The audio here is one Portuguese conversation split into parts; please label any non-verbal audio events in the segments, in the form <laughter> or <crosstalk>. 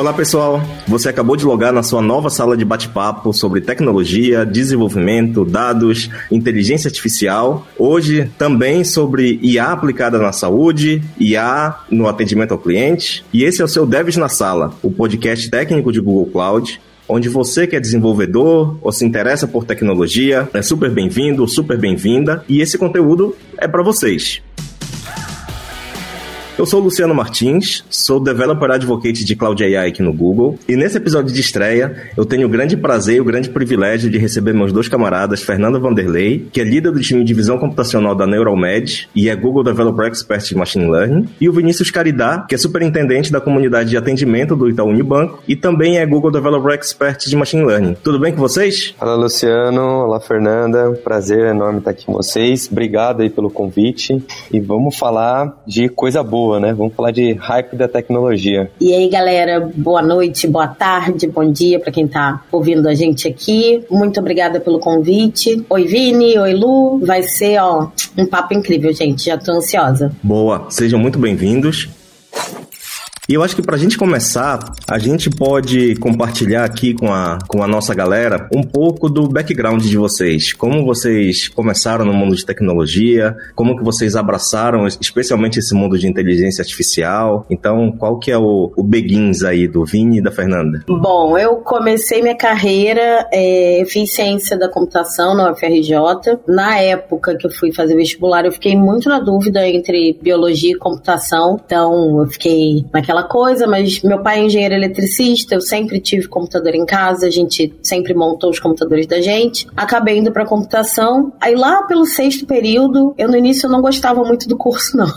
Olá pessoal, você acabou de logar na sua nova sala de bate-papo sobre tecnologia, desenvolvimento, dados, inteligência artificial. Hoje também sobre IA aplicada na saúde, IA no atendimento ao cliente. E esse é o seu Devs na Sala, o podcast técnico de Google Cloud onde você que é desenvolvedor ou se interessa por tecnologia é super bem-vindo, super bem-vinda e esse conteúdo é para vocês. Eu sou o Luciano Martins, sou Developer Advocate de Cloud AI aqui no Google, e nesse episódio de estreia eu tenho o grande prazer e o grande privilégio de receber meus dois camaradas, Fernando Vanderlei, que é líder do time de visão computacional da Neuralmed e é Google Developer Expert de Machine Learning, e o Vinícius Caridá, que é superintendente da comunidade de atendimento do Itaú Unibanco e também é Google Developer Expert de Machine Learning. Tudo bem com vocês? Olá, Luciano. Olá, Fernanda. Prazer enorme estar aqui com vocês. Obrigado aí pelo convite e vamos falar de coisa boa boa, né? Vamos falar de hype da tecnologia. E aí, galera, boa noite, boa tarde, bom dia para quem tá ouvindo a gente aqui. Muito obrigada pelo convite. Oi, Vini, oi, Lu. Vai ser, ó, um papo incrível, gente. Já tô ansiosa. Boa, sejam muito bem-vindos. E eu acho que para a gente começar, a gente pode compartilhar aqui com a, com a nossa galera um pouco do background de vocês. Como vocês começaram no mundo de tecnologia, como que vocês abraçaram especialmente esse mundo de inteligência artificial. Então, qual que é o, o begins aí do Vini e da Fernanda? Bom, eu comecei minha carreira, é, fiz ciência da computação na UFRJ. Na época que eu fui fazer vestibular, eu fiquei muito na dúvida entre biologia e computação. Então, eu fiquei naquela aquela coisa, mas meu pai é engenheiro eletricista, eu sempre tive computador em casa, a gente sempre montou os computadores da gente. Acabei indo para computação. Aí lá pelo sexto período, eu no início eu não gostava muito do curso <laughs> não.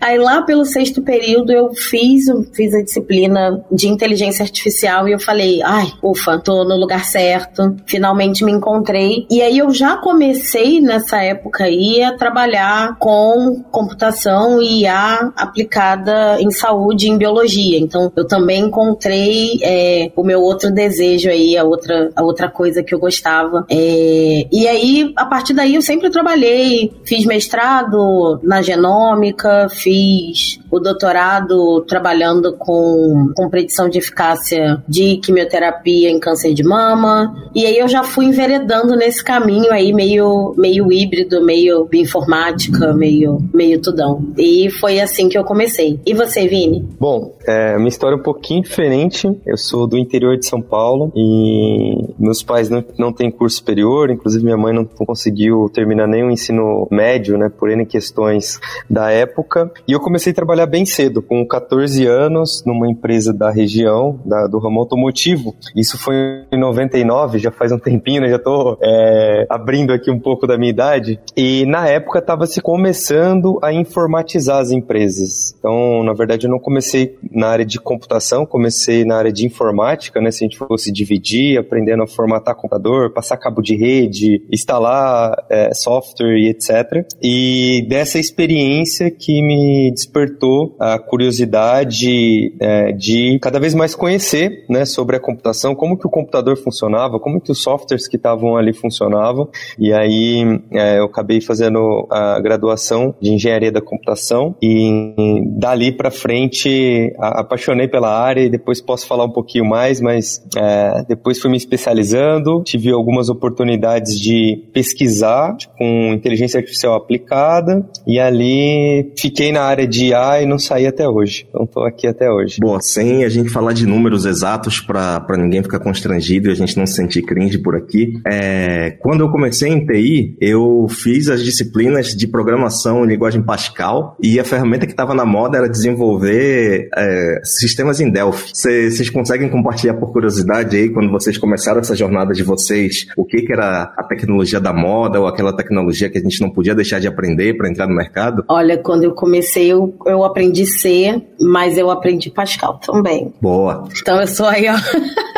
Aí lá pelo sexto período eu fiz, fiz a disciplina de inteligência artificial e eu falei, ai, ufa, tô no lugar certo, finalmente me encontrei. E aí eu já comecei nessa época aí a trabalhar com computação e IA aplicada em saúde, em biologia biologia. Então, eu também encontrei é, o meu outro desejo aí, a outra, a outra coisa que eu gostava. É, e aí, a partir daí, eu sempre trabalhei, fiz mestrado na genômica, fiz o doutorado trabalhando com, com predição de eficácia de quimioterapia em câncer de mama. E aí eu já fui enveredando nesse caminho aí, meio, meio híbrido, meio informática, meio, meio tudão. E foi assim que eu comecei. E você, Vini? Bom, é, minha história é um pouquinho diferente. Eu sou do interior de São Paulo e meus pais não, não têm curso superior, inclusive minha mãe não conseguiu terminar nem o ensino médio, né, por N questões da época. E eu comecei a trabalhar bem cedo, com 14 anos, numa empresa da região, da, do ramo automotivo. Isso foi em 99, já faz um tempinho, né, já tô é, abrindo aqui um pouco da minha idade. E na época estava se começando a informatizar as empresas. Então, na verdade, eu não comecei na área de computação, comecei na área de informática, né? Se a gente fosse dividir, aprendendo a formatar computador, passar cabo de rede, instalar é, software e etc. E dessa experiência que me despertou a curiosidade é, de cada vez mais conhecer, né, sobre a computação, como que o computador funcionava, como que os softwares que estavam ali funcionavam. E aí é, eu acabei fazendo a graduação de engenharia da computação e dali para frente apaixonei pela área e depois posso falar um pouquinho mais, mas é, depois fui me especializando, tive algumas oportunidades de pesquisar tipo, com inteligência artificial aplicada e ali fiquei na área de IA e não saí até hoje. Então estou aqui até hoje. Bom, sem a gente falar de números exatos para ninguém ficar constrangido e a gente não se sentir cringe por aqui, é, quando eu comecei em TI, eu fiz as disciplinas de programação em linguagem Pascal e a ferramenta que estava na moda era desenvolver é, sistemas em Delphi. Vocês conseguem compartilhar por curiosidade aí, quando vocês começaram essa jornada de vocês, o que, que era a tecnologia da moda ou aquela tecnologia que a gente não podia deixar de aprender para entrar no mercado? Olha, quando eu comecei, eu, eu aprendi C, mas eu aprendi Pascal também. Boa. Então eu sou aí, ó. <laughs>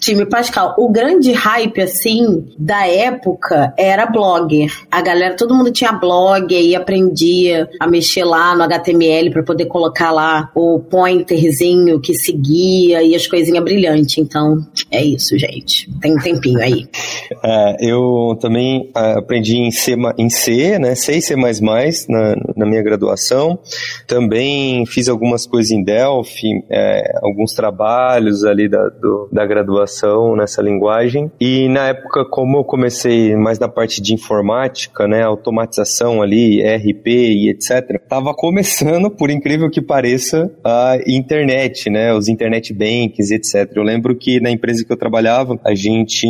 time Pascal. O grande hype, assim, da época era blogger. A galera, todo mundo tinha blog e aprendia a mexer lá no HTML para poder colocar lá o pointerzinho que seguia e as coisinhas brilhantes. Então, é isso, gente. Tem um tempinho aí. <laughs> É, eu também é, aprendi em C, em C, né? C C++ na, na minha graduação. Também fiz algumas coisas em Delphi, é, alguns trabalhos ali da, do, da graduação nessa linguagem. E na época, como eu comecei mais na parte de informática, né? Automatização ali, RP e etc. Tava começando, por incrível que pareça, a internet, né? Os internet banks, etc. Eu lembro que na empresa que eu trabalhava, a gente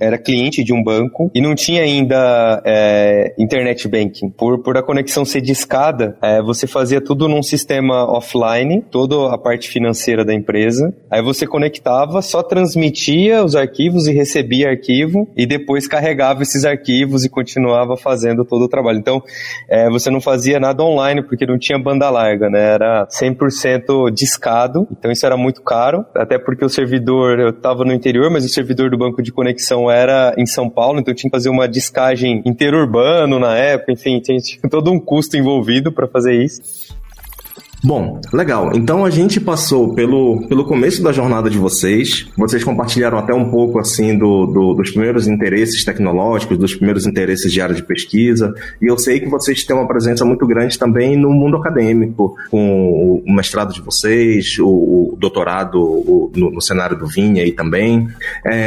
era cliente de um banco e não tinha ainda é, internet banking. Por, por a conexão ser discada, é, você fazia tudo num sistema offline, toda a parte financeira da empresa. Aí você conectava, só transmitia os arquivos e recebia arquivo e depois carregava esses arquivos e continuava fazendo todo o trabalho. Então, é, você não fazia nada online porque não tinha banda larga, né? Era 100% discado, então isso era muito caro, até porque o servidor, eu estava no interior, mas o servidor do banco de conexão era em São Paulo, então tinha que fazer uma discagem interurbano na época, enfim, tinha todo um custo envolvido para fazer isso. Bom, legal. Então a gente passou pelo, pelo começo da jornada de vocês. Vocês compartilharam até um pouco assim do, do, dos primeiros interesses tecnológicos, dos primeiros interesses de área de pesquisa. E eu sei que vocês têm uma presença muito grande também no mundo acadêmico, com o mestrado de vocês, o, o doutorado o, no, no, cenário do Vinha aí também.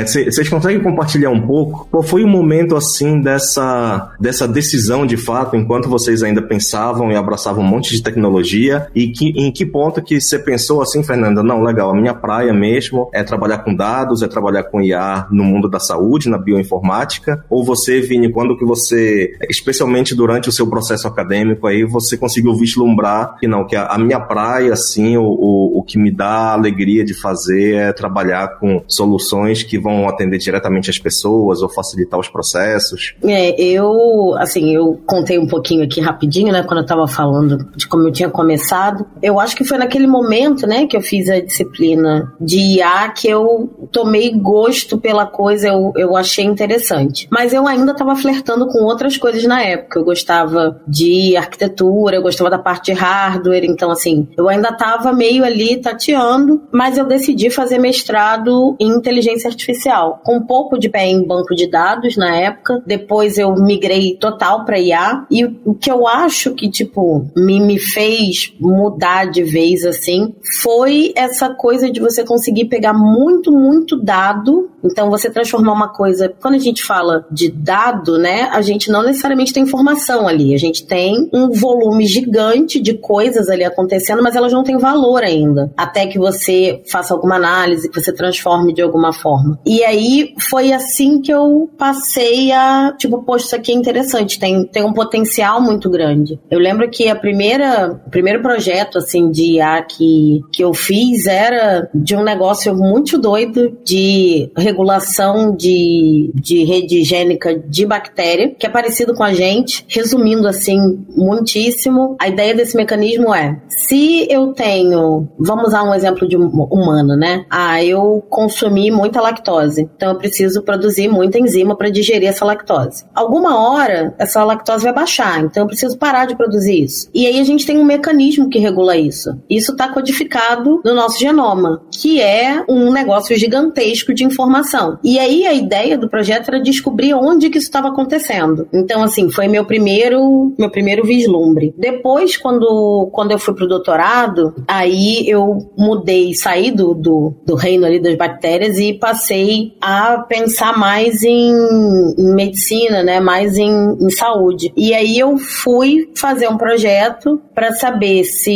Vocês é, conseguem compartilhar um pouco? Qual foi o momento assim dessa, dessa decisão de fato, enquanto vocês ainda pensavam e abraçavam um monte de tecnologia? E que, em que ponto que você pensou assim, Fernanda? Não, legal, a minha praia mesmo é trabalhar com dados, é trabalhar com IA no mundo da saúde, na bioinformática? Ou você, Vini, quando que você, especialmente durante o seu processo acadêmico aí, você conseguiu vislumbrar que não, que a, a minha praia, assim, o, o, o que me dá alegria de fazer é trabalhar com soluções que vão atender diretamente as pessoas ou facilitar os processos? É, eu, assim, eu contei um pouquinho aqui rapidinho, né, quando eu tava falando de como eu tinha começado eu acho que foi naquele momento, né, que eu fiz a disciplina de IA que eu tomei gosto pela coisa, eu, eu achei interessante. Mas eu ainda estava flertando com outras coisas na época. Eu gostava de arquitetura, eu gostava da parte de hardware, então assim, eu ainda estava meio ali tateando, mas eu decidi fazer mestrado em inteligência artificial, com um pouco de pé em banco de dados na época. Depois eu migrei total para IA e o que eu acho que tipo me, me fez mudar de vez assim, foi essa coisa de você conseguir pegar muito, muito dado. Então, você transformar uma coisa. Quando a gente fala de dado, né, a gente não necessariamente tem informação ali. A gente tem um volume gigante de coisas ali acontecendo, mas elas não têm valor ainda. Até que você faça alguma análise, que você transforme de alguma forma. E aí foi assim que eu passei a, tipo, poxa, isso aqui é interessante, tem, tem um potencial muito grande. Eu lembro que a primeira, o primeiro projeto projeto assim de IA que, que eu fiz era de um negócio muito doido de regulação de, de rede higiênica de bactéria, que é parecido com a gente. Resumindo assim, muitíssimo, a ideia desse mecanismo é: se eu tenho, vamos usar um exemplo de humano, né? Ah, eu consumi muita lactose, então eu preciso produzir muita enzima para digerir essa lactose. Alguma hora essa lactose vai baixar, então eu preciso parar de produzir isso. E aí a gente tem um mecanismo que regula isso. Isso está codificado no nosso genoma, que é um negócio gigantesco de informação. E aí a ideia do projeto era descobrir onde que isso estava acontecendo. Então, assim, foi meu primeiro, meu primeiro vislumbre. Depois, quando, quando eu fui pro doutorado, aí eu mudei, saí do, do, do reino ali das bactérias e passei a pensar mais em, em medicina, né? Mais em, em saúde. E aí eu fui fazer um projeto para saber se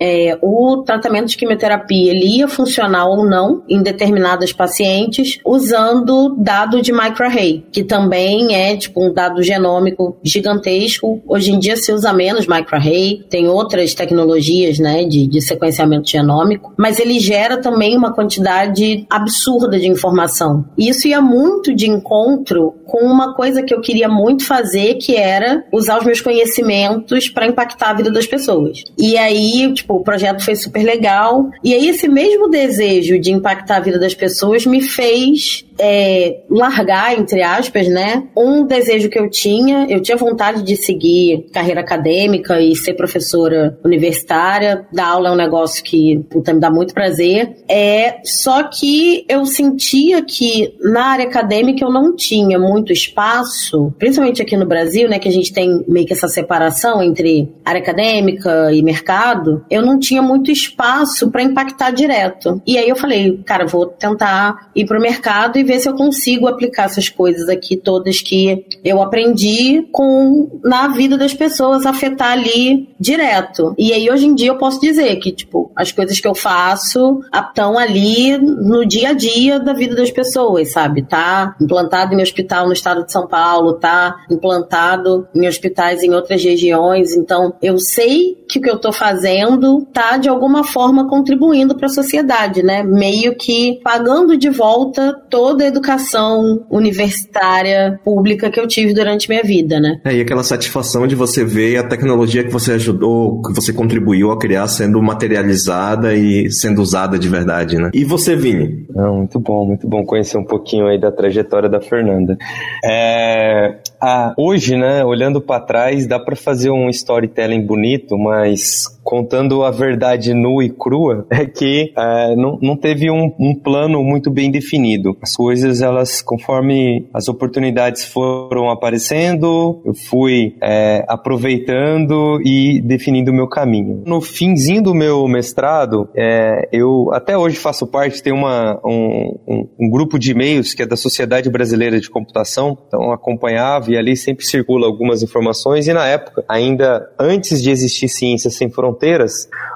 é, o tratamento de quimioterapia ele ia funcionar ou não em determinadas pacientes usando dado de microarray, que também é tipo um dado genômico gigantesco. Hoje em dia se usa menos microarray, tem outras tecnologias né, de, de sequenciamento genômico, mas ele gera também uma quantidade absurda de informação. E isso ia muito de encontro com uma coisa que eu queria muito fazer, que era usar os meus conhecimentos para impactar a vida das pessoas. E aí, tipo, o projeto foi super legal. E aí, esse mesmo desejo de impactar a vida das pessoas me fez é, largar, entre aspas, né? Um desejo que eu tinha, eu tinha vontade de seguir carreira acadêmica e ser professora universitária. Dar aula é um negócio que puta, me dá muito prazer. É, só que eu sentia que na área acadêmica eu não tinha muito espaço, principalmente aqui no Brasil, né? Que a gente tem meio que essa separação entre área acadêmica e mercado. Eu não tinha muito espaço para impactar direto. E aí eu falei, cara, vou tentar ir pro mercado e ver se eu consigo aplicar essas coisas aqui todas que eu aprendi com na vida das pessoas, afetar ali direto. E aí hoje em dia eu posso dizer que, tipo, as coisas que eu faço estão ali no dia a dia da vida das pessoas, sabe? Tá implantado em hospital no estado de São Paulo, tá implantado em hospitais em outras regiões. Então, eu sei que o que eu tô fazendo tá de alguma forma contribuindo para a sociedade, né? Meio que pagando de volta toda toda a educação universitária pública que eu tive durante minha vida, né? É, e aquela satisfação de você ver a tecnologia que você ajudou, que você contribuiu a criar sendo materializada e sendo usada de verdade, né? E você, Vini? Não, muito bom, muito bom conhecer um pouquinho aí da trajetória da Fernanda. É, ah, hoje, né, olhando para trás, dá para fazer um storytelling bonito, mas contando a verdade nua e crua, <laughs> é que é, não, não teve um, um, plano muito bem definido. As coisas, elas, conforme as oportunidades foram aparecendo, eu fui é, aproveitando e definindo o meu caminho. No finzinho do meu mestrado, é, eu até hoje faço parte, tem uma, um, um, um grupo de e-mails que é da Sociedade Brasileira de Computação, então acompanhava e ali sempre circula algumas informações e na época, ainda antes de existir Ciências Sem Fronteiras,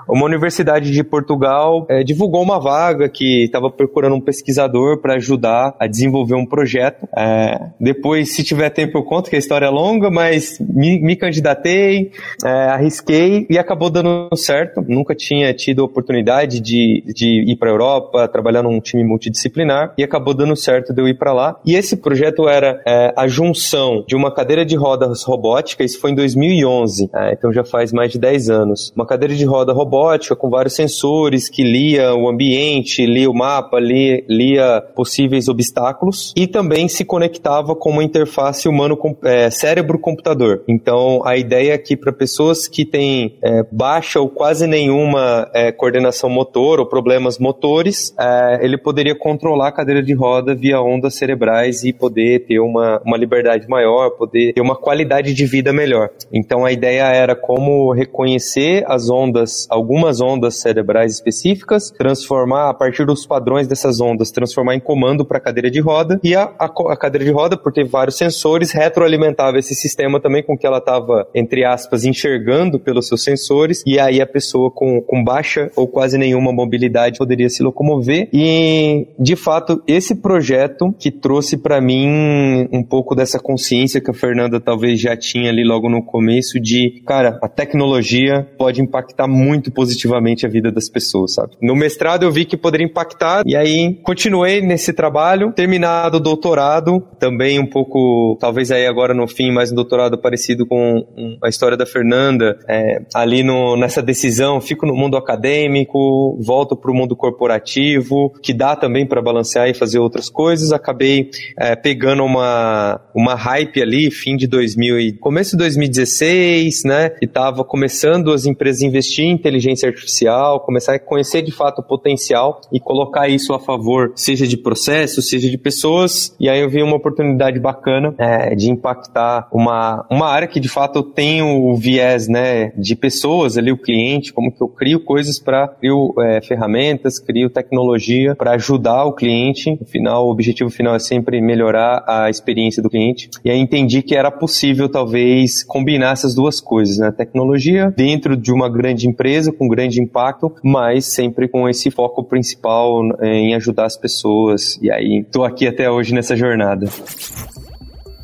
uma universidade de Portugal é, divulgou uma vaga que estava procurando um pesquisador para ajudar a desenvolver um projeto. É, depois, se tiver tempo, eu conto que a história é longa, mas me, me candidatei, é, arrisquei e acabou dando certo. Nunca tinha tido a oportunidade de, de ir para a Europa, trabalhar num time multidisciplinar e acabou dando certo de eu ir para lá. E esse projeto era a junção de uma cadeira de rodas robótica, isso foi em 2011, é, então já faz mais de 10 anos. Uma cadeira de roda robótica com vários sensores que lia o ambiente, lia o mapa, lia, lia possíveis obstáculos e também se conectava com uma interface humano é, cérebro-computador. Então a ideia é que para pessoas que têm é, baixa ou quase nenhuma é, coordenação motor ou problemas motores, é, ele poderia controlar a cadeira de roda via ondas cerebrais e poder ter uma, uma liberdade maior, poder ter uma qualidade de vida melhor. Então a ideia era como reconhecer as ondas, algumas ondas cerebrais específicas, transformar a partir dos padrões dessas ondas, transformar em comando para a cadeira de roda. E a, a, a, cadeira de roda, por ter vários sensores, retroalimentava esse sistema também com que ela estava, entre aspas, enxergando pelos seus sensores. E aí a pessoa com, com baixa ou quase nenhuma mobilidade poderia se locomover. E de fato esse projeto que trouxe para mim um pouco dessa consciência consciência que a Fernanda talvez já tinha ali logo no começo de, cara, a tecnologia pode impactar muito positivamente a vida das pessoas, sabe? No mestrado eu vi que poderia impactar e aí continuei nesse trabalho, terminado o doutorado, também um pouco, talvez aí agora no fim, mais um doutorado parecido com a história da Fernanda, é, ali no, nessa decisão, fico no mundo acadêmico, volto para o mundo corporativo, que dá também para balancear e fazer outras coisas, acabei é, pegando uma, uma hype ali, fim de 2000 e começo de 2016, né? E tava começando as empresas a investir em inteligência artificial, começar a conhecer de fato o potencial e colocar isso a favor, seja de processos, seja de pessoas. E aí eu vi uma oportunidade bacana é, de impactar uma, uma área que de fato tem o viés, né, de pessoas ali, o cliente, como que eu crio coisas para crio é, ferramentas, crio tecnologia para ajudar o cliente. No final, o objetivo final é sempre melhorar a experiência do cliente. E aí entendi que era possível talvez combinar essas duas coisas, né? Tecnologia dentro de uma grande empresa com grande impacto, mas sempre com esse foco principal em ajudar as pessoas. E aí estou aqui até hoje nessa jornada.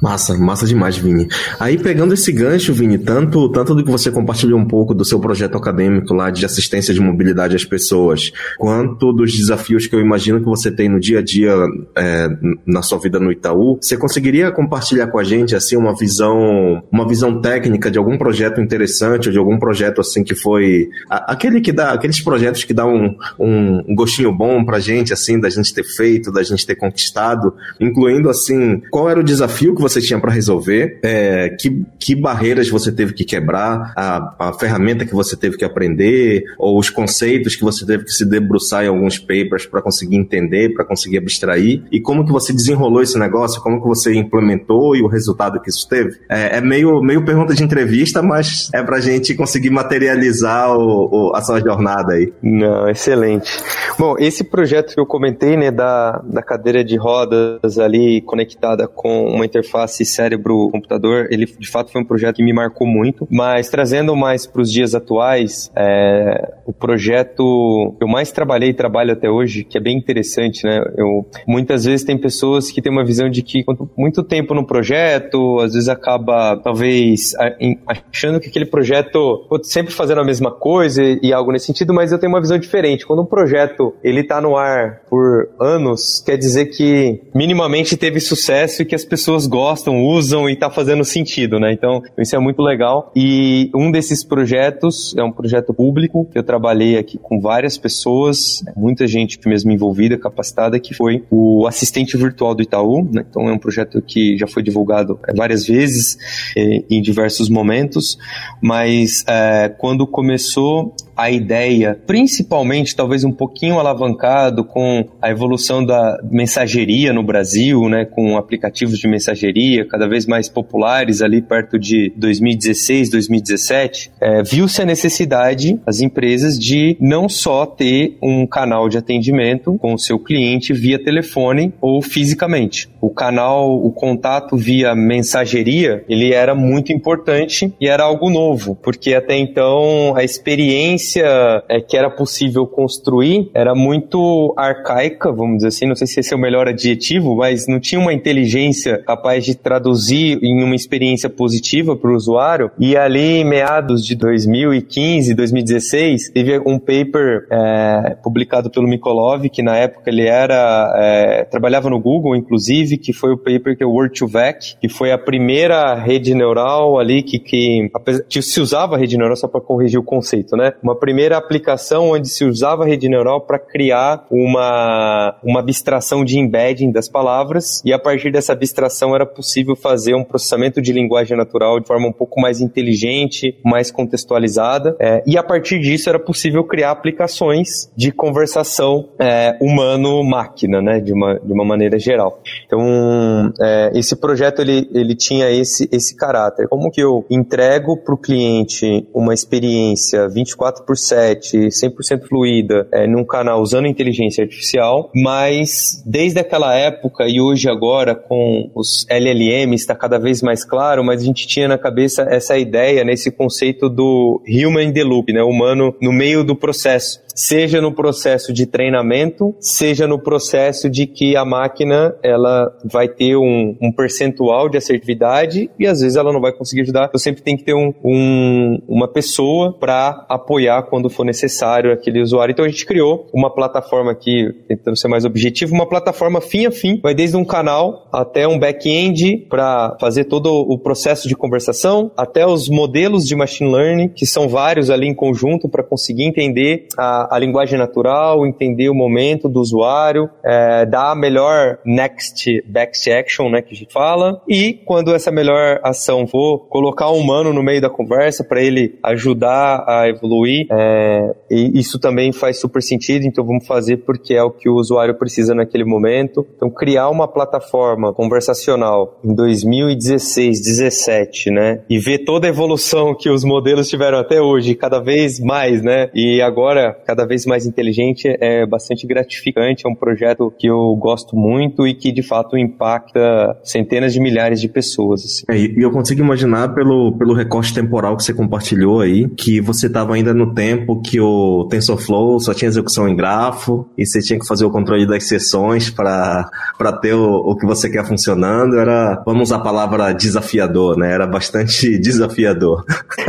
Massa, massa demais, Vini. Aí pegando esse gancho, Vini, tanto, tanto do que você compartilhou um pouco do seu projeto acadêmico lá de assistência de mobilidade às pessoas, quanto dos desafios que eu imagino que você tem no dia a dia é, na sua vida no Itaú, você conseguiria compartilhar com a gente assim uma visão, uma visão técnica de algum projeto interessante ou de algum projeto assim que foi aquele que dá, aqueles projetos que dá um, um gostinho bom pra gente assim da gente ter feito, da gente ter conquistado, incluindo assim qual era o desafio que você tinha para resolver, é, que, que barreiras você teve que quebrar, a, a ferramenta que você teve que aprender, ou os conceitos que você teve que se debruçar em alguns papers para conseguir entender, para conseguir abstrair, e como que você desenrolou esse negócio, como que você implementou e o resultado que isso teve. É, é meio, meio pergunta de entrevista, mas é pra gente conseguir materializar o, o, a sua jornada aí. Não, excelente. Bom, esse projeto que eu comentei, né, da, da cadeira de rodas ali conectada com uma interface cérebro-computador, ele de fato foi um projeto que me marcou muito, mas trazendo mais para os dias atuais, é, o projeto que eu mais trabalhei e trabalho até hoje, que é bem interessante, né, eu, muitas vezes tem pessoas que têm uma visão de que muito tempo no projeto, às vezes acaba talvez achando que aquele projeto sempre fazendo a mesma coisa e algo nesse sentido, mas eu tenho uma visão diferente. Quando um projeto ele está no ar por anos, quer dizer que minimamente teve sucesso e que as pessoas gostam, usam e está fazendo sentido, né? Então, isso é muito legal. E um desses projetos é um projeto público que eu trabalhei aqui com várias pessoas, muita gente mesmo envolvida, capacitada, que foi o assistente virtual do Itaú. Né? Então, é um projeto que já foi divulgado várias vezes eh, em diversos momentos, mas eh, quando começou a ideia, principalmente talvez um pouquinho alavancado com a evolução da mensageria no Brasil, né, com aplicativos de mensageria cada vez mais populares ali perto de 2016, 2017, é, viu-se a necessidade, as empresas, de não só ter um canal de atendimento com o seu cliente via telefone ou fisicamente. O canal, o contato via mensageria, ele era muito importante e era algo novo, porque até então a experiência é, que era possível construir era muito arcaica, vamos dizer assim, não sei se esse é o melhor adjetivo, mas não tinha uma inteligência capaz de traduzir em uma experiência positiva para o usuário. E ali, meados de 2015, 2016, teve um paper é, publicado pelo Mikolov, que na época ele era é, trabalhava no Google, inclusive, que foi o paper que é o Word2Vec, que foi a primeira rede neural ali que, que, que se usava a rede neural só para corrigir o conceito, né? Uma primeira aplicação onde se usava a rede neural para criar uma, uma abstração de embedding das palavras e a partir dessa abstração era possível fazer um processamento de linguagem natural de forma um pouco mais inteligente, mais contextualizada é, e a partir disso era possível criar aplicações de conversação é, humano-máquina, né, de uma, de uma maneira geral. Então, é, esse projeto ele, ele tinha esse, esse caráter. Como que eu entrego para o cliente uma experiência 24 por 7, 100% fluida, é, num canal usando inteligência artificial, mas desde aquela época e hoje agora com os LLMs está cada vez mais claro, mas a gente tinha na cabeça essa ideia, nesse né, conceito do human in the loop, né, humano no meio do processo seja no processo de treinamento, seja no processo de que a máquina ela vai ter um, um percentual de assertividade e às vezes ela não vai conseguir ajudar. Então sempre tem que ter um, um uma pessoa para apoiar quando for necessário aquele usuário. Então a gente criou uma plataforma aqui, tentando ser mais objetivo, uma plataforma fim a fim, vai desde um canal até um back-end para fazer todo o processo de conversação, até os modelos de machine learning, que são vários ali em conjunto para conseguir entender a, a, linguagem natural, entender o momento do usuário, é, dar a melhor next best action, né, que a gente fala, e quando essa melhor ação for, colocar um humano no meio da conversa para ele ajudar a evoluir, é, isso também faz super sentido, então vamos fazer porque é o que o usuário precisa naquele momento. Então, criar uma plataforma conversacional em 2016, 17, né, e ver toda a evolução que os modelos tiveram até hoje, cada vez mais, né, e agora, cada cada vez mais inteligente é bastante gratificante. É um projeto que eu gosto muito e que de fato impacta centenas de milhares de pessoas. Assim. É, e eu consigo imaginar pelo, pelo recorte temporal que você compartilhou aí, que você estava ainda no tempo que o TensorFlow só tinha execução em grafo e você tinha que fazer o controle das sessões para ter o, o que você quer funcionando. Era, vamos usar a palavra desafiador, né? Era bastante <laughs> desafiador.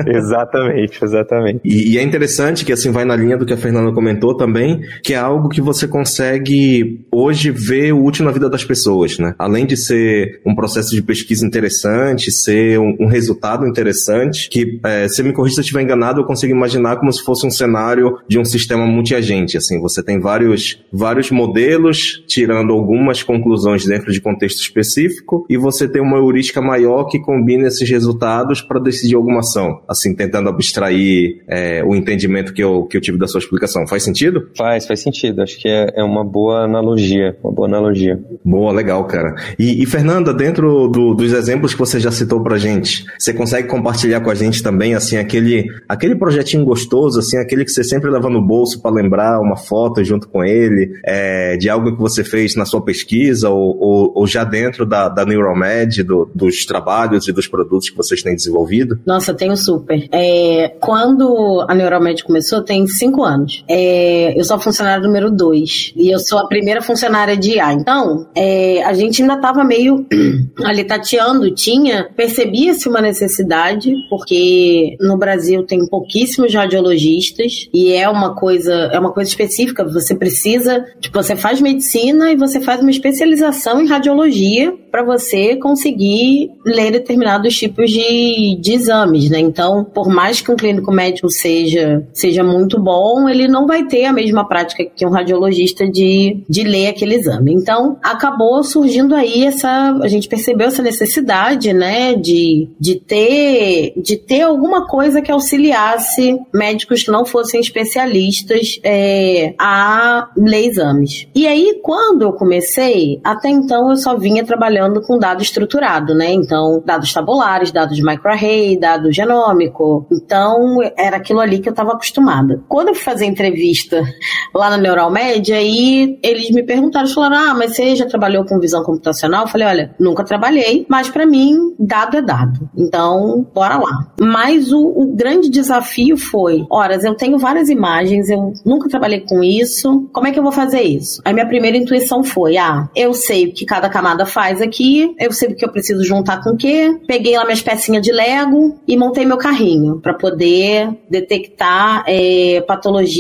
exatamente, exatamente. E, e, é interessante que assim vai na linha do que a Fernanda comentou também, que é algo que você consegue hoje ver útil na vida das pessoas, né? Além de ser um processo de pesquisa interessante, ser um, um resultado interessante, que é, se me corrija se estiver enganado, eu consigo imaginar como se fosse um cenário de um sistema multiagente, assim, você tem vários, vários modelos tirando algumas conclusões dentro de contexto específico e você tem uma heurística maior que combina esses resultados para decidir alguma ação, assim, tentando abstrair é, o entendimento que eu, que eu tive da sua explicação. Faz sentido? Faz, faz sentido. Acho que é, é uma boa analogia, uma boa analogia. Boa, legal, cara. E, e Fernanda, dentro do, dos exemplos que você já citou pra gente, você consegue compartilhar com a gente também, assim, aquele, aquele projetinho gostoso, assim, aquele que você sempre leva no bolso para lembrar uma foto junto com ele, é, de algo que você fez na sua pesquisa ou, ou, ou já dentro da, da Neuromed, do, dos trabalhos e dos produtos que vocês têm desenvolvido? Nossa, tenho super. É, quando a Neuromed começou, tem cinco anos. É, eu sou funcionária número dois e eu sou a primeira funcionária de IA. Então, é, a gente ainda estava meio <clears throat> ali tateando, tinha, percebia-se uma necessidade, porque no Brasil tem pouquíssimos radiologistas e é uma coisa, é uma coisa específica. Você precisa, tipo, você faz medicina e você faz uma especialização em radiologia para você conseguir ler determinados tipos de, de exames, né? Então, por mais que um clínico médico seja, seja muito bom, ele não vai ter a mesma prática que um radiologista de, de ler aquele exame. Então, acabou surgindo aí essa, a gente percebeu essa necessidade, né, de, de ter, de ter alguma coisa que auxiliasse médicos que não fossem especialistas é, a ler exames. E aí, quando eu comecei, até então eu só vinha trabalhando com dado estruturado, né? Então, dados tabulares, dados de microarray, dado genômico. Então, era aquilo ali que eu estava acostumada. Quando eu fui fazer entrevista lá na Neuralmed, aí eles me perguntaram, falaram, ah, mas você já trabalhou com visão computacional? Eu falei, olha, nunca trabalhei, mas para mim, dado é dado. Então, bora lá. Mas o, o grande desafio foi, horas, eu tenho várias imagens, eu nunca trabalhei com isso, como é que eu vou fazer isso? Aí minha primeira intuição foi, ah, eu sei o que cada camada faz aqui, eu sei o que eu preciso juntar com o quê, peguei lá minhas pecinhas de Lego e montei meu carrinho para poder detectar é,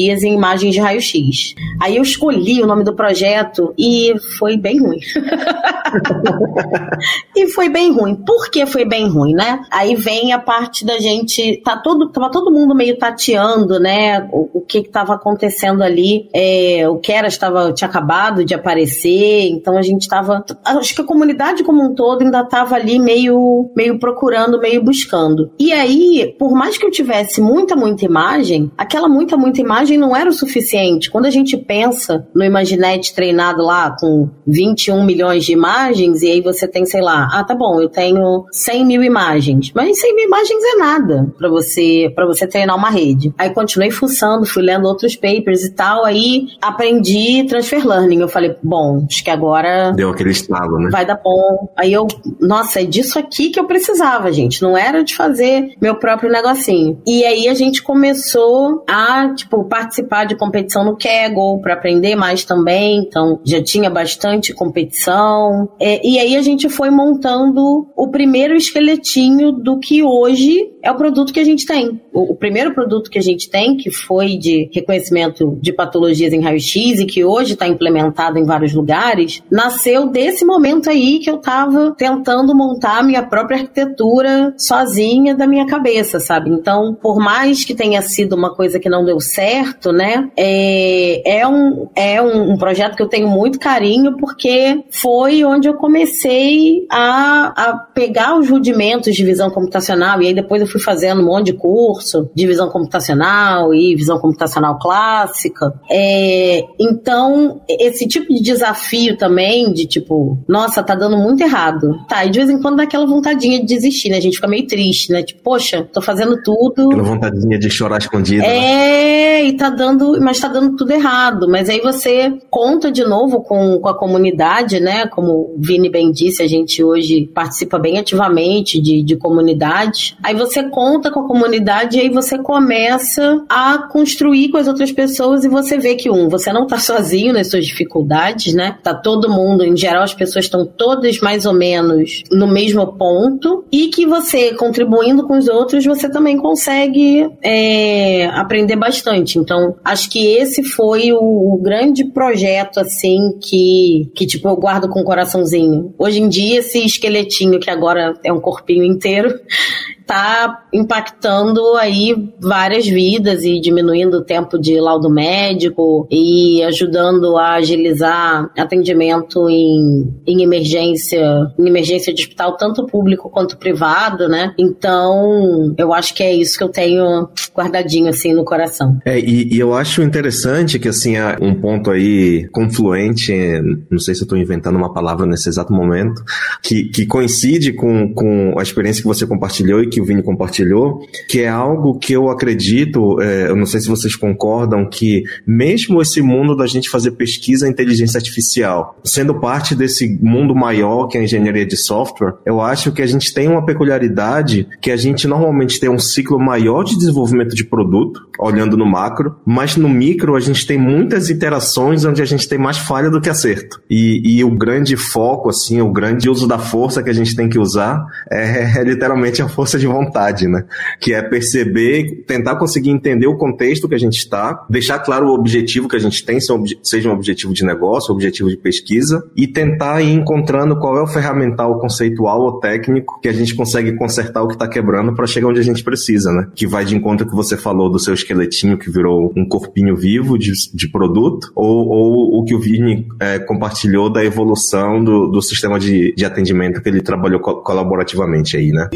em imagens de raio-x. Aí eu escolhi o nome do projeto e foi bem ruim. <laughs> e foi bem ruim. Por que foi bem ruim, né? Aí vem a parte da gente. Tá todo, tava todo mundo meio tateando, né? O, o que estava acontecendo ali. É, o Keras estava tinha acabado de aparecer, então a gente estava. Acho que a comunidade como um todo ainda estava ali meio, meio procurando, meio buscando. E aí, por mais que eu tivesse muita, muita imagem, aquela muita, muita imagem não era o suficiente. Quando a gente pensa no Imaginet treinado lá com 21 milhões de imagens, e aí você tem, sei lá, ah, tá bom, eu tenho 100 mil imagens. Mas 100 mil imagens é nada para você para você treinar uma rede. Aí continuei fuçando, fui lendo outros papers e tal, aí aprendi transfer learning. Eu falei, bom, acho que agora. Deu aquele estalo, né? Vai dar bom. Aí eu, nossa, é disso aqui que eu precisava, gente. Não era de fazer meu próprio negocinho. E aí a gente começou a, tipo, participar de competição no Kaggle para aprender mais também. Então já tinha bastante competição. É, e aí a gente foi montando o primeiro esqueletinho do que hoje é o produto que a gente tem. O, o primeiro produto que a gente tem, que foi de reconhecimento de patologias em raio-x e que hoje está implementado em vários lugares, nasceu desse momento aí que eu estava tentando montar a minha própria arquitetura sozinha da minha cabeça, sabe? Então, por mais que tenha sido uma coisa que não deu certo, né? É, é, um, é um, um projeto que eu tenho muito carinho porque foi onde eu comecei a, a pegar os rudimentos de visão computacional e aí depois eu fui fazendo um monte de curso de visão computacional e visão computacional clássica. É, então, esse tipo de desafio também, de tipo, nossa, tá dando muito errado. Tá, e de vez em quando dá aquela vontadinha de desistir, né? A gente fica meio triste, né? Tipo, poxa, tô fazendo tudo. Aquela vontadinha de chorar escondida. É, né? Tá dando, mas tá dando tudo errado. Mas aí você conta de novo com, com a comunidade, né? Como o Vini bem disse, a gente hoje participa bem ativamente de, de comunidade. Aí você conta com a comunidade e aí você começa a construir com as outras pessoas e você vê que, um, você não tá sozinho nas suas dificuldades, né? Tá todo mundo, em geral, as pessoas estão todas mais ou menos no mesmo ponto e que você, contribuindo com os outros, você também consegue é, aprender bastante. Então, acho que esse foi o, o, grande projeto, assim, que, que, tipo, eu guardo com o coraçãozinho. Hoje em dia, esse esqueletinho, que agora é um corpinho inteiro, tá impactando aí várias vidas e diminuindo o tempo de laudo médico e ajudando a agilizar atendimento em, em emergência, em emergência de hospital, tanto público quanto privado, né? Então, eu acho que é isso que eu tenho guardadinho assim no coração. É, e, e eu acho interessante que assim, há um ponto aí confluente, não sei se eu estou inventando uma palavra nesse exato momento, que, que coincide com, com a experiência que você compartilhou e que que o Vini compartilhou, que é algo que eu acredito, é, eu não sei se vocês concordam, que mesmo esse mundo da gente fazer pesquisa em inteligência artificial, sendo parte desse mundo maior que é a engenharia de software, eu acho que a gente tem uma peculiaridade que a gente normalmente tem um ciclo maior de desenvolvimento de produto, olhando no macro, mas no micro a gente tem muitas interações onde a gente tem mais falha do que acerto. E, e o grande foco, assim, o grande uso da força que a gente tem que usar é, é literalmente a força de vontade, né? Que é perceber, tentar conseguir entender o contexto que a gente está, deixar claro o objetivo que a gente tem, seja um objetivo de negócio, objetivo de pesquisa, e tentar ir encontrando qual é o ferramental conceitual ou técnico que a gente consegue consertar o que está quebrando para chegar onde a gente precisa, né? Que vai de encontro que você falou do seu esqueletinho que virou um corpinho vivo de, de produto, ou, ou o que o Vini é, compartilhou da evolução do, do sistema de, de atendimento que ele trabalhou co colaborativamente aí, né?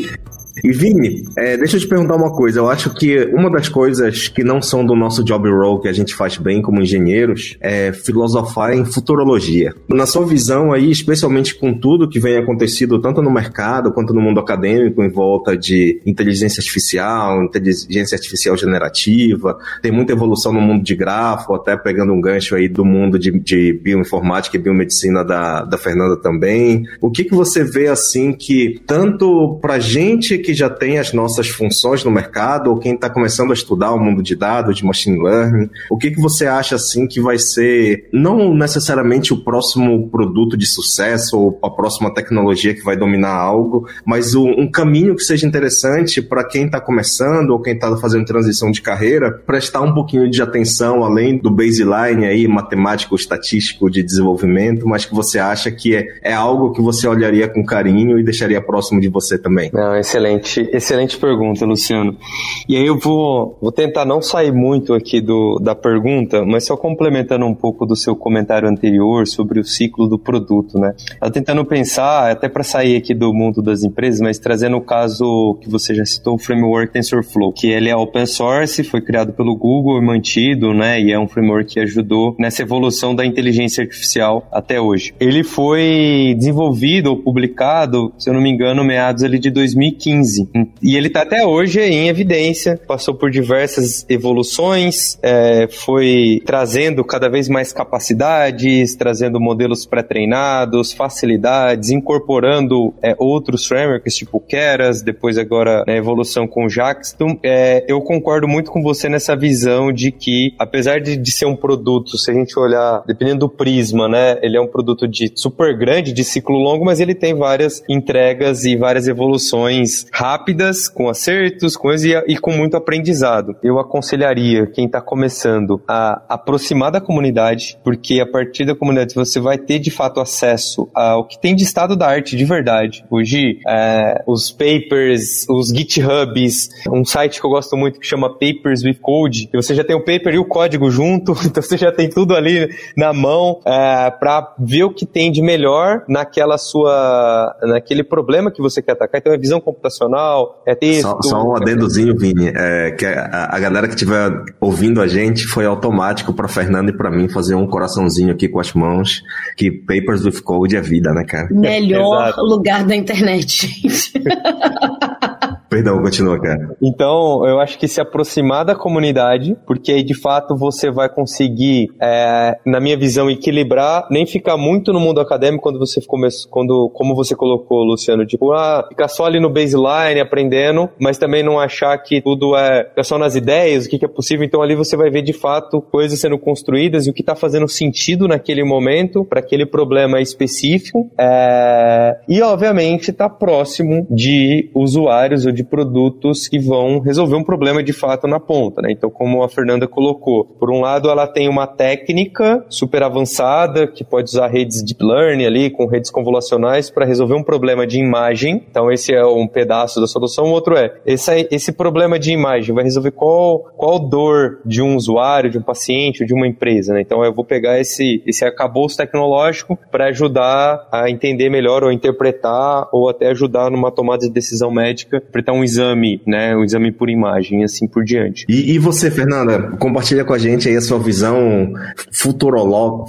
E Vini, é, deixa eu te perguntar uma coisa. Eu acho que uma das coisas que não são do nosso job role que a gente faz bem como engenheiros é filosofar em futurologia. Na sua visão aí, especialmente com tudo que vem acontecido tanto no mercado quanto no mundo acadêmico em volta de inteligência artificial, inteligência artificial generativa, tem muita evolução no mundo de grafo, até pegando um gancho aí do mundo de, de bioinformática e biomedicina da, da Fernanda também. O que que você vê assim que tanto pra gente que já tem as nossas funções no mercado ou quem está começando a estudar o mundo de dados, de machine learning, o que, que você acha assim que vai ser não necessariamente o próximo produto de sucesso ou a próxima tecnologia que vai dominar algo, mas um, um caminho que seja interessante para quem está começando ou quem está fazendo transição de carreira, prestar um pouquinho de atenção além do baseline aí matemático, estatístico de desenvolvimento, mas que você acha que é, é algo que você olharia com carinho e deixaria próximo de você também. Não, excelente Excelente, excelente pergunta, Luciano. E aí eu vou, vou tentar não sair muito aqui do, da pergunta, mas só complementando um pouco do seu comentário anterior sobre o ciclo do produto, né? Eu tentando pensar, até para sair aqui do mundo das empresas, mas trazendo o caso que você já citou, o framework TensorFlow, que ele é open source, foi criado pelo Google e mantido, né? E é um framework que ajudou nessa evolução da inteligência artificial até hoje. Ele foi desenvolvido ou publicado, se eu não me engano, meados ali de 2015 15. E ele está até hoje em evidência, passou por diversas evoluções, é, foi trazendo cada vez mais capacidades, trazendo modelos pré-treinados, facilidades, incorporando é, outros frameworks tipo Keras, depois agora na evolução com Jax. Então, é, eu concordo muito com você nessa visão de que, apesar de, de ser um produto, se a gente olhar, dependendo do prisma, né, ele é um produto de super grande, de ciclo longo, mas ele tem várias entregas e várias evoluções rápidas, com acertos, com e, e com muito aprendizado. Eu aconselharia quem está começando a aproximar da comunidade, porque a partir da comunidade você vai ter de fato acesso ao que tem de estado da arte de verdade. Hoje, é, os papers, os GitHubs, um site que eu gosto muito que chama Papers with Code, e você já tem o paper e o código junto, <laughs> então você já tem tudo ali na mão é, para ver o que tem de melhor naquela sua, naquele problema que você quer atacar. Então, é visão computacional é texto. Só, só um adendozinho, Vini, é, que a, a, galera que estiver ouvindo a gente foi automático para Fernando e para mim fazer um coraçãozinho aqui com as mãos, que Papers with Code é vida, né, cara? Melhor lugar da internet, gente. <laughs> Perdão, continua, cara. Então, eu acho que se aproximar da comunidade, porque aí de fato você vai conseguir, é, na minha visão, equilibrar, nem ficar muito no mundo acadêmico quando você começa, quando, como você colocou, Luciano, tipo, ah, ficar só ali no baseline aprendendo, mas também não achar que tudo é, é só nas ideias, o que, que é possível. Então ali você vai ver de fato coisas sendo construídas e o que está fazendo sentido naquele momento para aquele problema específico. É, e obviamente está próximo de usuários ou de produtos que vão resolver um problema de fato na ponta. Né? Então, como a Fernanda colocou, por um lado ela tem uma técnica super avançada que pode usar redes deep learning ali com redes convolucionais para resolver um problema de imagem. Então, esse é um pedaço da solução. O outro é esse, esse problema de imagem vai resolver qual, qual dor de um usuário, de um paciente ou de uma empresa. Né? Então, eu vou pegar esse, esse arcabouço tecnológico para ajudar a entender melhor ou interpretar ou até ajudar numa tomada de decisão médica, interpretar um exame, né, um exame por imagem e assim por diante. E, e você, Fernanda, compartilha com a gente aí a sua visão futuroló...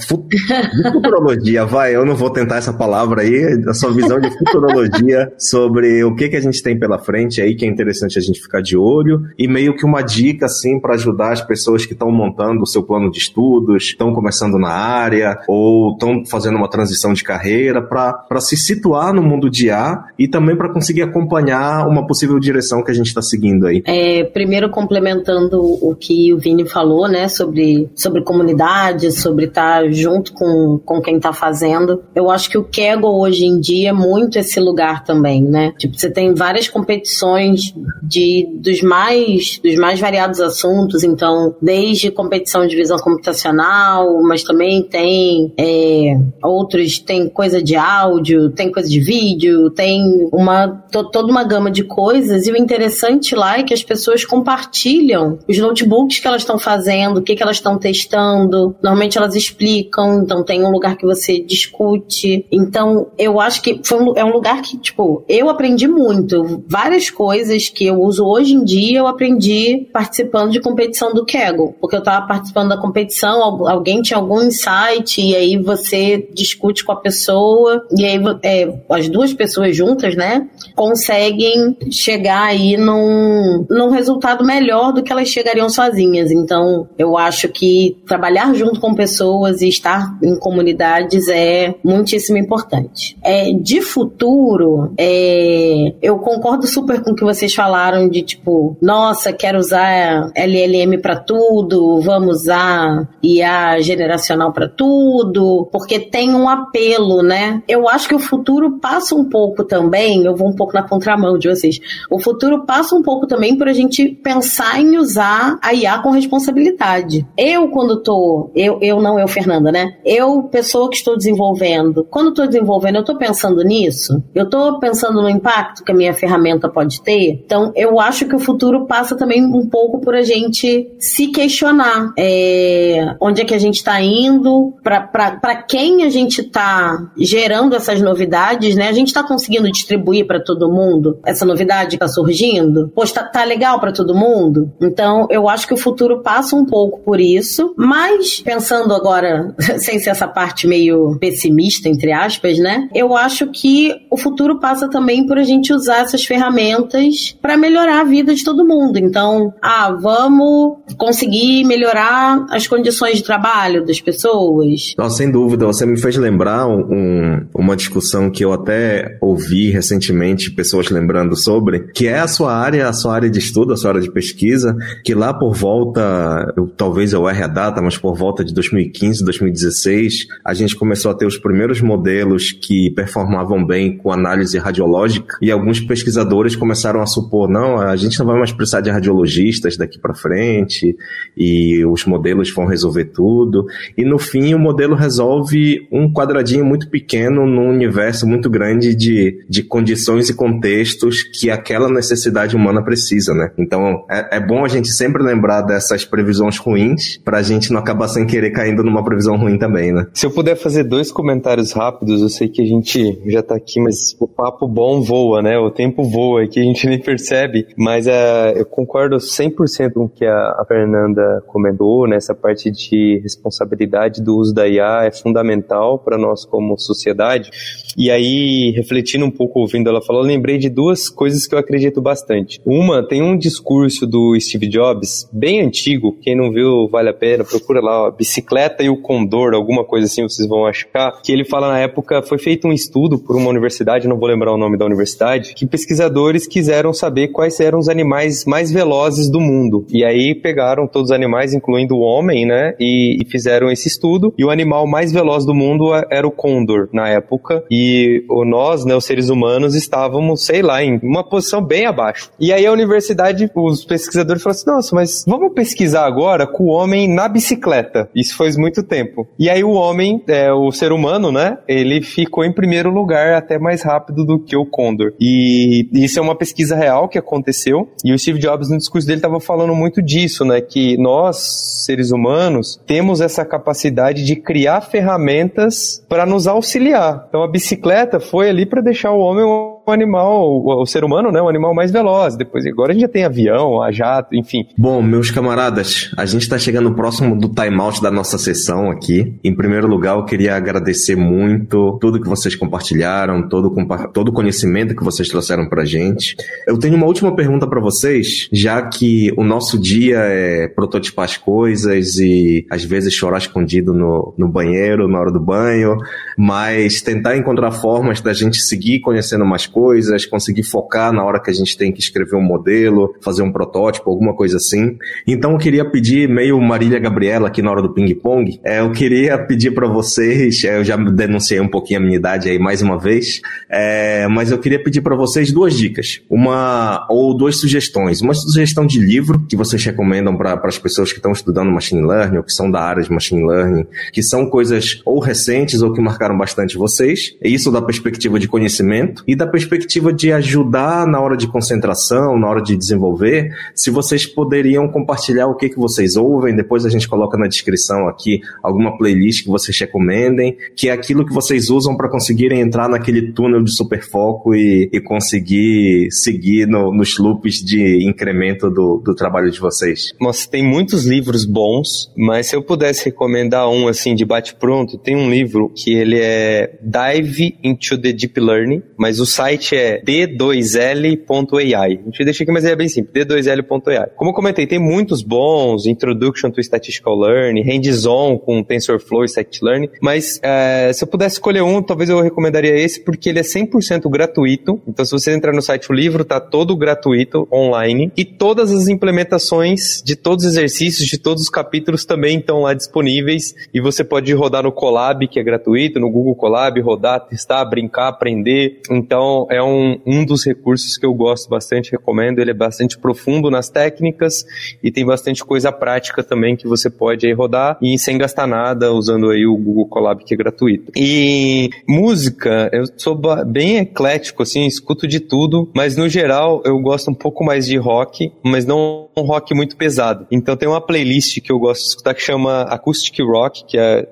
futurologia, <laughs> vai, eu não vou tentar essa palavra aí, a sua visão de futurologia <laughs> sobre o que, que a gente tem pela frente aí, que é interessante a gente ficar de olho, e meio que uma dica, assim, para ajudar as pessoas que estão montando o seu plano de estudos, estão começando na área, ou estão fazendo uma transição de carreira, para se situar no mundo de IA e também para conseguir acompanhar uma possível direção que a gente está seguindo aí. É, primeiro, complementando o que o Vini falou, né, sobre, sobre comunidade, sobre estar tá junto com, com quem está fazendo, eu acho que o Kaggle hoje em dia é muito esse lugar também, né? Tipo, você tem várias competições de, dos, mais, dos mais variados assuntos, então, desde competição de visão computacional, mas também tem é, outros, tem coisa de áudio, tem coisa de vídeo, tem uma to, toda uma gama de coisas, e o interessante lá é que as pessoas compartilham os notebooks que elas estão fazendo, o que, que elas estão testando, normalmente elas explicam, então tem um lugar que você discute, então eu acho que foi um, é um lugar que, tipo, eu aprendi muito, várias coisas que eu uso hoje em dia, eu aprendi participando de competição do Kaggle, porque eu estava participando da competição, alguém tinha algum insight, e aí você discute com a pessoa, e aí é, as duas pessoas juntas, né, conseguem chegar aí num, num resultado melhor do que elas chegariam sozinhas. Então, eu acho que trabalhar junto com pessoas e estar em comunidades é muitíssimo importante. É, de futuro, é, eu concordo super com o que vocês falaram de tipo, nossa, quero usar LLM para tudo, vamos usar IA generacional para tudo, porque tem um apelo, né? Eu acho que o futuro passa um pouco também, eu vou um pouco na contramão de vocês. O futuro passa um pouco também por a gente pensar em usar a IA com responsabilidade. Eu, quando tô, eu, eu não eu, Fernanda, né? Eu, pessoa que estou desenvolvendo, quando estou desenvolvendo, eu estou pensando nisso? Eu estou pensando no impacto que a minha ferramenta pode ter? Então, eu acho que o futuro passa também um pouco por a gente se questionar é, onde é que a gente está indo, para quem a gente está gerando essas novidades, né? A gente está conseguindo distribuir para todo mundo essa novidade que está surgindo? Poxa, tá, tá legal para todo mundo? Então, eu acho que o futuro passa um pouco por isso, mas pensando agora, <laughs> sem ser essa parte meio pessimista, entre aspas, né? Eu acho que o futuro passa também por a gente usar essas ferramentas para melhorar a vida de todo mundo. Então, ah, vamos conseguir melhorar as condições de trabalho das pessoas. Não, sem dúvida, você me fez lembrar um, uma discussão que eu até ouvi recentemente, pessoas lembrando sobre, que é a sua área, a sua área de estudo, a sua área de pesquisa, que lá por volta, eu, talvez eu erre a data, mas por volta de 2015, 2016, a gente começou a ter os primeiros modelos que performavam bem com análise radiológica e alguns pesquisadores começaram a supor, não, a gente não vai mais precisar de radiologistas daqui para frente e os modelos vão resolver tudo. E no fim, o modelo resolve um quadradinho muito pequeno num universo muito grande de, de condições e contextos que aquela necessidade humana precisa, né? Então, é, é bom a gente sempre lembrar dessas previsões ruins para a gente não acabar sem querer caindo numa previsão ruim também, né? Se eu puder fazer dois comentários rápidos, eu sei que a gente já tá aqui, mas o papo bom voa, né? O tempo voa, que a gente <laughs> nem percebe, mas é, eu concordo 100% com o que a, a Fernanda comentou, nessa né? parte de responsabilidade do uso da IA é fundamental para nós como sociedade. E aí, refletindo um pouco, ouvindo ela falar, eu lembrei de duas coisas que eu acredito bastante. Uma, tem um discurso do Steve Jobs, bem antigo, quem não viu vale a pena, procura lá, ó, Bicicleta e o Condor, alguma coisa assim, vocês vão achar, que ele fala na época, foi feito um estudo por uma universidade, não vou lembrar o nome da universidade, que pesquisadores quiseram saber quais eram os animais mais velozes do mundo. E aí pegaram todos os animais, incluindo o homem, né, e, e fizeram esse estudo, e o animal mais veloz do mundo era o Condor, na época, e nós, né, os seres humanos, estávamos, sei lá, em uma posição bem abaixo. E aí a universidade, os pesquisadores falaram assim, nossa, mas vamos pesquisar agora com o homem na bicicleta. Isso faz muito tempo. E aí o homem, é, o ser humano, né, ele ficou em primeiro lugar até mais rápido do que o Condor. E isso é uma pesquisa real que aconteceu. E o Steve Jobs, no discurso dele, estava falando muito disso, né, que nós, seres humanos, temos essa capacidade de criar ferramentas para nos auxiliar. Então a bicicleta foi ali para deixar o homem o animal, o, ser humano, né, o animal mais veloz. Depois, agora a gente já tem avião, a jato, enfim. Bom, meus camaradas, a gente está chegando próximo do timeout da nossa sessão aqui. Em primeiro lugar, eu queria agradecer muito tudo que vocês compartilharam, todo todo o conhecimento que vocês trouxeram pra gente. Eu tenho uma última pergunta para vocês, já que o nosso dia é prototipar as coisas e às vezes chorar escondido no, no banheiro, na hora do banho, mas tentar encontrar formas da gente seguir conhecendo mais coisas, conseguir focar na hora que a gente tem que escrever um modelo, fazer um protótipo, alguma coisa assim. Então eu queria pedir, meio Marília Gabriela aqui na hora do ping-pong, é, eu queria pedir para vocês, é, eu já denunciei um pouquinho a minha idade aí mais uma vez, é, mas eu queria pedir para vocês duas dicas, uma ou duas sugestões. Uma sugestão de livro que vocês recomendam para as pessoas que estão estudando machine learning ou que são da área de machine learning, que são coisas ou recentes ou que marcaram bastante vocês, isso da perspectiva de conhecimento e da perspectiva perspectiva de ajudar na hora de concentração, na hora de desenvolver, se vocês poderiam compartilhar o que, que vocês ouvem, depois a gente coloca na descrição aqui alguma playlist que vocês recomendem, que é aquilo que vocês usam para conseguirem entrar naquele túnel de superfoco e, e conseguir seguir no, nos loops de incremento do, do trabalho de vocês. Nossa, tem muitos livros bons, mas se eu pudesse recomendar um assim de bate-pronto, tem um livro que ele é Dive into the Deep Learning, mas o site site é d2l.ai. A gente deixa aqui, mas é bem simples, d2l.ai. Como eu comentei, tem muitos bons, Introduction to Statistical Learning, Hands-on com TensorFlow e Scikit-Learn, mas é, se eu pudesse escolher um, talvez eu recomendaria esse, porque ele é 100% gratuito. Então, se você entrar no site, o livro está todo gratuito, online, e todas as implementações de todos os exercícios, de todos os capítulos também estão lá disponíveis, e você pode rodar no Colab, que é gratuito, no Google Colab, rodar, testar, brincar, aprender. Então, é um, um dos recursos que eu gosto bastante, recomendo. Ele é bastante profundo nas técnicas e tem bastante coisa prática também que você pode aí rodar e sem gastar nada, usando aí o Google Colab que é gratuito. E música, eu sou bem eclético, assim, escuto de tudo, mas no geral eu gosto um pouco mais de rock, mas não um rock muito pesado. Então tem uma playlist que eu gosto de escutar que chama Acoustic Rock, que é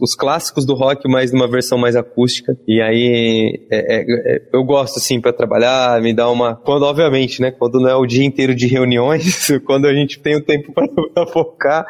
os clássicos do rock, mas numa versão mais acústica. E aí é, é, é, eu gosto, assim, para trabalhar, me dá uma. Quando, obviamente, né? Quando não é o dia inteiro de reuniões, <laughs> quando a gente tem o tempo para <laughs> focar,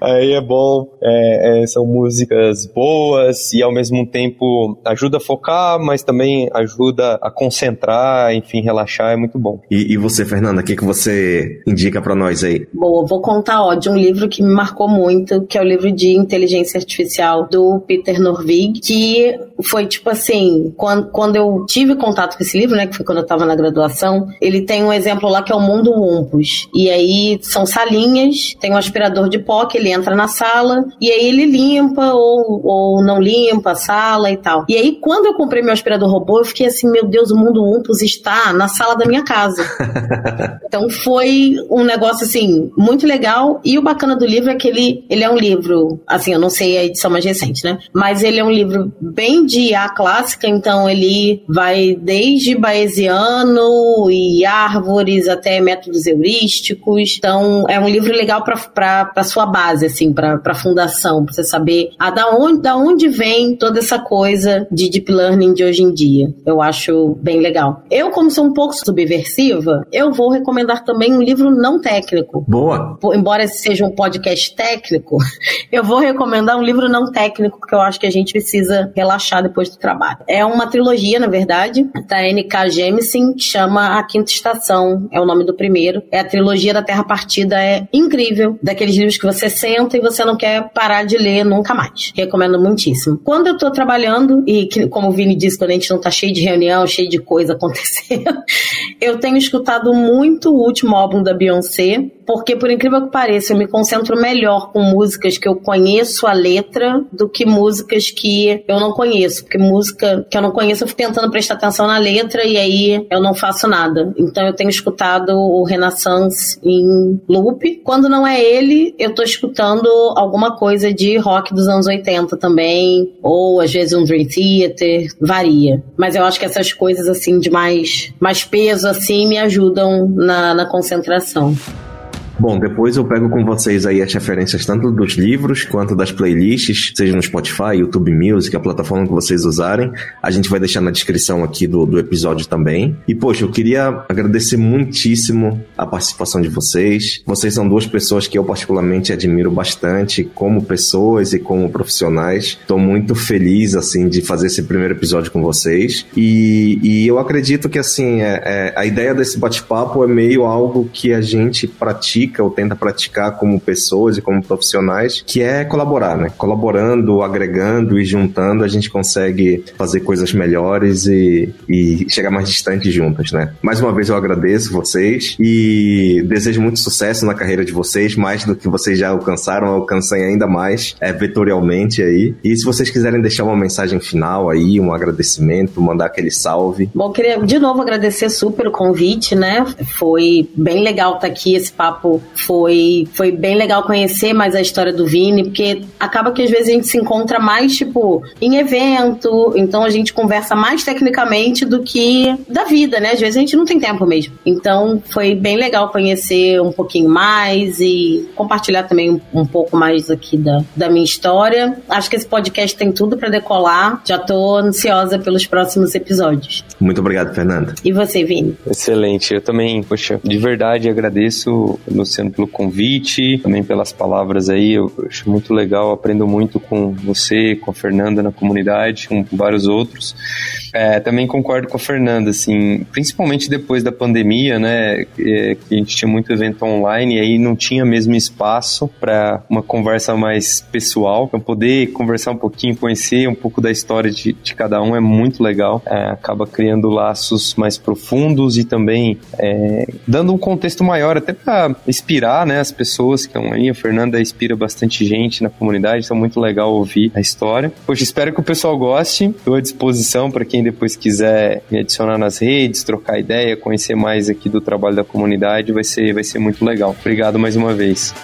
aí é bom. É, é, são músicas boas e ao mesmo tempo ajuda a focar, mas também ajuda a concentrar, enfim, relaxar, é muito bom. E, e você, Fernanda, o que, que você indica para nós aí? Boa, vou contar ó, de um livro que me marcou muito, que é o livro de inteligência artificial do Peter Norvig, que foi tipo assim, quando, quando eu tive contato contato com esse livro, né, que foi quando eu estava na graduação, ele tem um exemplo lá que é o Mundo Umpus. E aí são salinhas, tem um aspirador de pó que ele entra na sala e aí ele limpa ou, ou não limpa a sala e tal. E aí quando eu comprei meu aspirador robô, eu fiquei assim, meu Deus, o Mundo Umpus está na sala da minha casa. <laughs> então foi um negócio assim muito legal e o bacana do livro é que ele, ele é um livro, assim, eu não sei a edição mais recente, né? Mas ele é um livro bem de A clássica, então ele vai desde bayesiano e árvores até métodos heurísticos. Então, é um livro legal para sua base, assim, para fundação, para você saber a, da, onde, da onde vem toda essa coisa de deep learning de hoje em dia. Eu acho bem legal. Eu, como sou um pouco subversiva, eu vou recomendar também um livro não técnico. Boa. Embora seja um podcast técnico, <laughs> eu vou recomendar um livro não técnico, porque eu acho que a gente precisa relaxar depois do trabalho. É uma trilogia, na verdade, da N.K. Jemisin, chama A Quinta Estação, é o nome do primeiro. É a trilogia da Terra Partida, é incrível, daqueles livros que você senta e você não quer parar de ler nunca mais. Recomendo muitíssimo. Quando eu tô trabalhando, e que, como o Vini disse, quando a gente não tá cheio de reunião, cheio de coisa <laughs> acontecendo, eu tenho escutado muito o último álbum da Beyoncé, porque por incrível que pareça, eu me concentro melhor com músicas que eu conheço a letra do que músicas que eu não conheço, porque música que eu não conheço eu fico tentando prestar atenção na letra e aí eu não faço nada. Então eu tenho escutado o Renaissance em loop. Quando não é ele, eu tô escutando alguma coisa de rock dos anos 80 também, ou às vezes um Dream Theater, varia. Mas eu acho que essas coisas assim de mais, mais peso assim me ajudam na, na concentração. Bom, depois eu pego com vocês aí as referências tanto dos livros quanto das playlists, seja no Spotify, YouTube Music, a plataforma que vocês usarem. A gente vai deixar na descrição aqui do, do episódio também. E, poxa, eu queria agradecer muitíssimo a participação de vocês. Vocês são duas pessoas que eu particularmente admiro bastante como pessoas e como profissionais. Estou muito feliz, assim, de fazer esse primeiro episódio com vocês. E, e eu acredito que, assim, é, é, a ideia desse bate-papo é meio algo que a gente pratica pratica ou tenta praticar como pessoas e como profissionais, que é colaborar, né? Colaborando, agregando e juntando, a gente consegue fazer coisas melhores e, e chegar mais distante juntas, né? Mais uma vez eu agradeço vocês e desejo muito sucesso na carreira de vocês, mais do que vocês já alcançaram, alcancem ainda mais é, vetorialmente aí. E se vocês quiserem deixar uma mensagem final aí, um agradecimento, mandar aquele salve. Bom, queria de novo agradecer super o convite, né? Foi bem legal estar aqui, esse papo foi, foi bem legal conhecer mais a história do Vini, porque acaba que às vezes a gente se encontra mais, tipo, em evento, então a gente conversa mais tecnicamente do que da vida, né? Às vezes a gente não tem tempo mesmo. Então foi bem legal conhecer um pouquinho mais e compartilhar também um, um pouco mais aqui da, da minha história. Acho que esse podcast tem tudo para decolar. Já tô ansiosa pelos próximos episódios. Muito obrigado, Fernanda. E você, Vini? Excelente. Eu também, poxa, de verdade agradeço Luciano, pelo convite, também pelas palavras aí. Eu acho muito legal, aprendo muito com você, com a Fernanda na comunidade, com vários outros. É, também concordo com a Fernanda, assim, principalmente depois da pandemia, né, que, a gente tinha muito evento online e aí não tinha mesmo espaço para uma conversa mais pessoal, para poder conversar um pouquinho, conhecer um pouco da história de, de cada um é muito legal. É, acaba criando laços mais profundos e também é, dando um contexto maior, até para inspirar, né, as pessoas que estão aí. A Fernanda inspira bastante gente na comunidade, então é muito legal ouvir a história. Poxa, espero que o pessoal goste. Estou à disposição para quem depois quiser me adicionar nas redes, trocar ideia, conhecer mais aqui do trabalho da comunidade, vai ser, vai ser muito legal. Obrigado mais uma vez.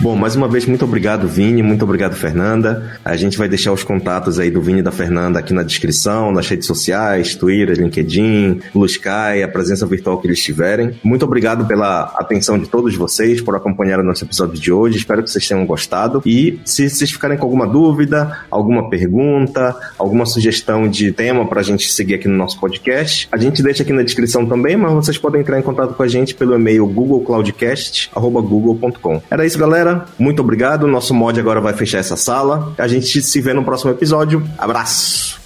Bom, mais uma vez, muito obrigado, Vini, muito obrigado, Fernanda. A gente vai deixar os contatos aí do Vini e da Fernanda aqui na descrição, nas redes sociais, Twitter, LinkedIn, Blue Sky, a presença virtual que eles tiverem. Muito obrigado pela atenção de todos vocês, por acompanhar o nosso episódio de hoje. Espero que vocês tenham gostado. E se vocês ficarem com alguma dúvida, alguma pergunta, alguma sugestão de tema para a gente seguir aqui no nosso podcast, a gente deixa aqui na descrição também, mas vocês podem entrar em contato com a gente pelo e-mail googlecloudcast.google.com. Era isso, galera galera. Muito obrigado. Nosso mod agora vai fechar essa sala. A gente se vê no próximo episódio. Abraço!